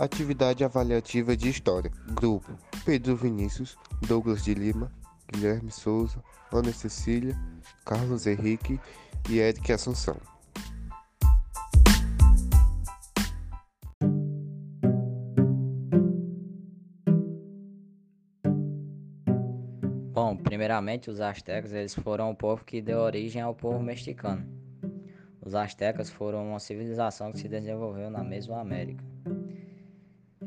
Atividade avaliativa de história. Grupo: Pedro Vinícius, Douglas de Lima, Guilherme Souza, Ana Cecília, Carlos Henrique e Eric Assunção. Bom, primeiramente os astecas eles foram o povo que deu origem ao povo mexicano. Os astecas foram uma civilização que se desenvolveu na Mesoamérica.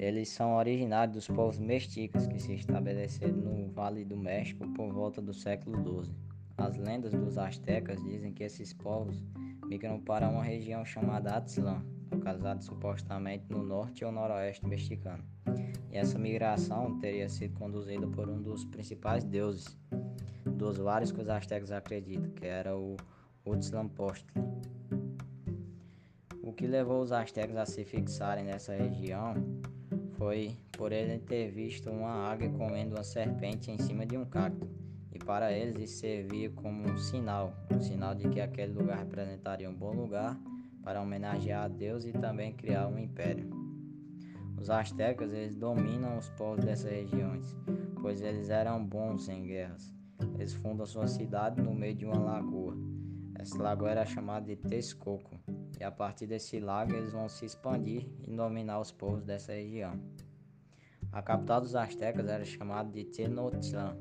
Eles são originários dos povos mexicas que se estabeleceram no Vale do México por volta do século XII. As lendas dos astecas dizem que esses povos migram para uma região chamada Atzlã, localizada supostamente no norte ou noroeste mexicano. E essa migração teria sido conduzida por um dos principais deuses dos vários que os astecas acreditam, que era o Huitzilopochtli. O que levou os astecas a se fixarem nessa região foi por ele ter visto uma águia comendo uma serpente em cima de um cacto, e para eles isso servia como um sinal, um sinal de que aquele lugar representaria um bom lugar para homenagear a Deus e também criar um império. Os astecas eles dominam os povos dessas regiões, pois eles eram bons em guerras. Eles fundam sua cidade no meio de uma lagoa. Essa lagoa era chamada de Texcoco, e a partir desse lago eles vão se expandir e dominar os povos dessa região. A capital dos astecas era chamada de Tenochtitlan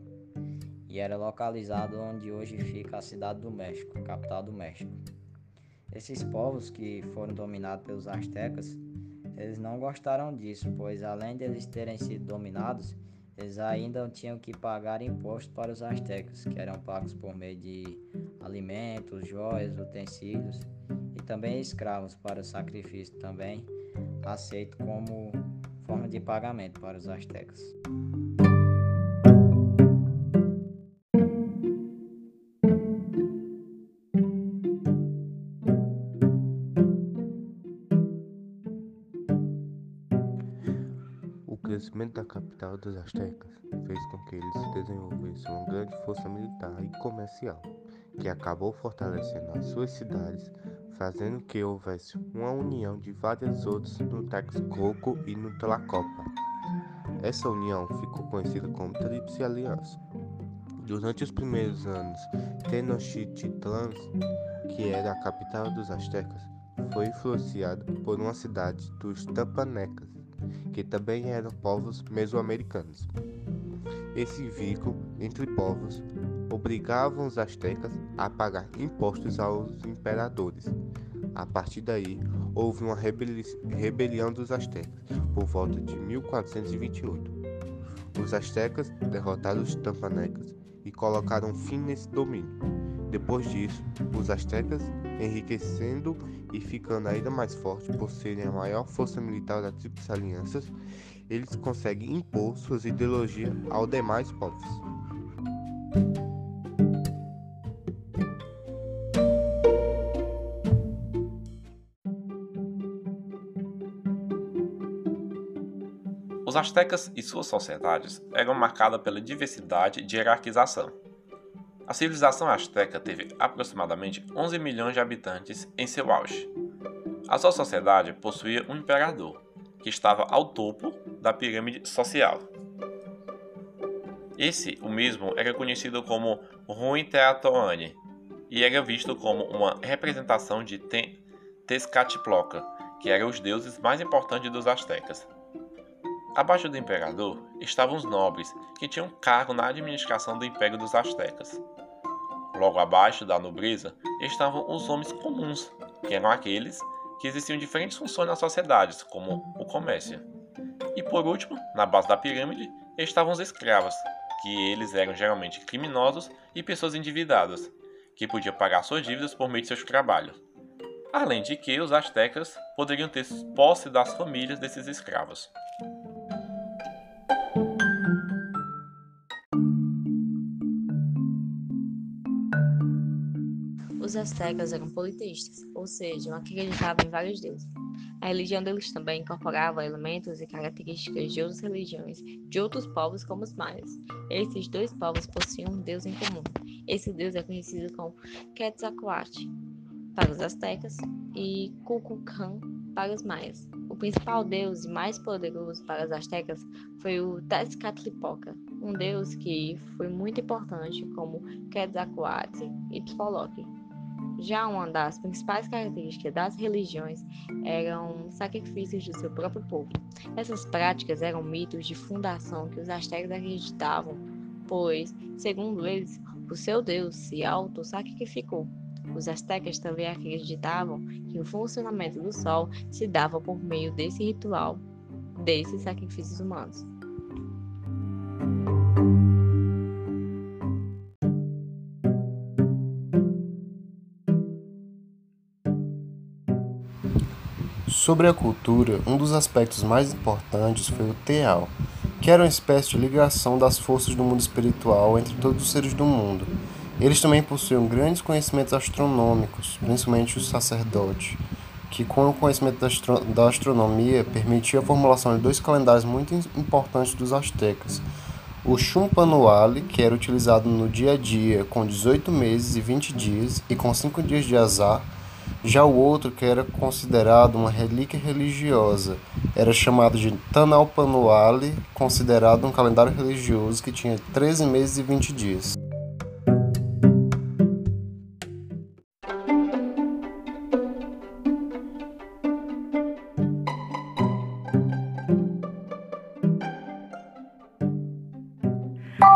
e era localizado onde hoje fica a cidade do México, capital do México. Esses povos que foram dominados pelos astecas, eles não gostaram disso, pois além de eles terem sido dominados, eles ainda tinham que pagar impostos para os astecas, que eram pagos por meio de alimentos, joias, utensílios e também escravos para o sacrifício, também aceito como forma de pagamento para os astecas. O crescimento da capital dos astecas fez com que eles desenvolvessem uma grande força militar e comercial, que acabou fortalecendo as suas cidades fazendo que houvesse uma união de várias outras no Texcoco e no Tlacopa. Essa união ficou conhecida como Tríplice Aliança. Durante os primeiros anos, Tenochtitlan, que era a capital dos astecas, foi influenciada por uma cidade dos Tampanecas, que também eram povos mesoamericanos. Esse vínculo entre povos obrigavam os astecas a pagar impostos aos imperadores. A partir daí, houve uma rebeli rebelião dos astecas por volta de 1428. Os astecas derrotaram os tampanecas e colocaram fim nesse domínio. Depois disso, os astecas, enriquecendo e ficando ainda mais fortes por serem a maior força militar da Tríplice Aliança, eles conseguem impor suas ideologias aos demais povos. Os astecas e suas sociedades eram marcadas pela diversidade de hierarquização. A civilização asteca teve aproximadamente 11 milhões de habitantes em seu auge. A sua sociedade possuía um imperador, que estava ao topo da pirâmide social. Esse, o mesmo, era conhecido como Ruinteatoane e era visto como uma representação de Tezcatlipoca, que eram os deuses mais importantes dos astecas. Abaixo do imperador estavam os nobres, que tinham cargo na administração do império dos astecas. Logo abaixo da nobreza estavam os homens comuns, que eram aqueles que existiam diferentes funções nas sociedades, como o comércio. E por último, na base da pirâmide, estavam os escravos, que eles eram geralmente criminosos e pessoas endividadas, que podiam pagar suas dívidas por meio de seus trabalhos. Além de que os astecas poderiam ter posse das famílias desses escravos. Os astecas eram politeístas, ou seja, acreditavam em vários deuses. A religião deles também incorporava elementos e características de outras religiões de outros povos como os maias. Esses dois povos possuíam um deus em comum. Esse deus é conhecido como Quetzalcoatl para os astecas e Kukulkan para os maias. O principal deus e mais poderoso para os astecas foi o Tezcatlipoca, um deus que foi muito importante como Quetzalcoatl e Tlaloc. Já uma das principais características das religiões eram sacrifícios do seu próprio povo. Essas práticas eram mitos de fundação que os astecas acreditavam, pois, segundo eles, o seu deus se auto-sacrificou. Os astecas também acreditavam que o funcionamento do sol se dava por meio desse ritual, desses sacrifícios humanos. Sobre a cultura, um dos aspectos mais importantes foi o teal, que era uma espécie de ligação das forças do mundo espiritual entre todos os seres do mundo. Eles também possuíam grandes conhecimentos astronômicos, principalmente os sacerdotes, que com o conhecimento da, astro da astronomia permitia a formulação de dois calendários muito importantes dos astecas. O Chumpanuale, que era utilizado no dia a dia com 18 meses e 20 dias e com 5 dias de azar, já o outro, que era considerado uma relíquia religiosa, era chamado de Tanalpanuale, considerado um calendário religioso que tinha 13 meses e 20 dias.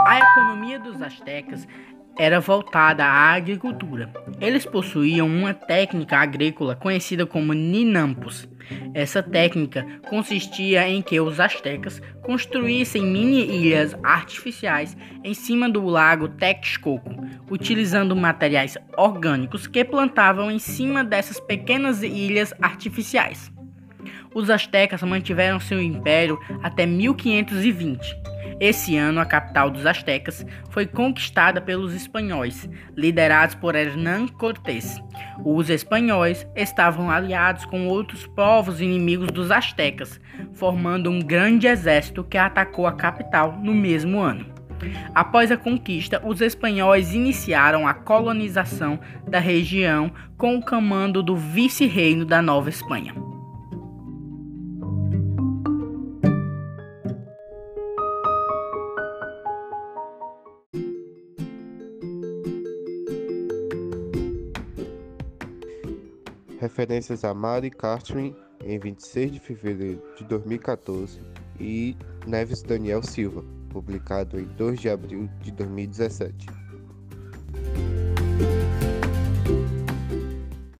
A economia dos astecas era voltada à agricultura. Eles possuíam uma técnica agrícola conhecida como ninampos. Essa técnica consistia em que os astecas construíssem mini ilhas artificiais em cima do lago Texcoco, utilizando materiais orgânicos que plantavam em cima dessas pequenas ilhas artificiais. Os astecas mantiveram seu império até 1520 esse ano, a capital dos astecas foi conquistada pelos espanhóis, liderados por Hernán Cortés. Os espanhóis estavam aliados com outros povos inimigos dos astecas, formando um grande exército que atacou a capital no mesmo ano. Após a conquista, os espanhóis iniciaram a colonização da região com o comando do vice-reino da Nova Espanha. Referências a Mary Catherine em 26 de fevereiro de 2014 e Neves Daniel Silva, publicado em 2 de abril de 2017.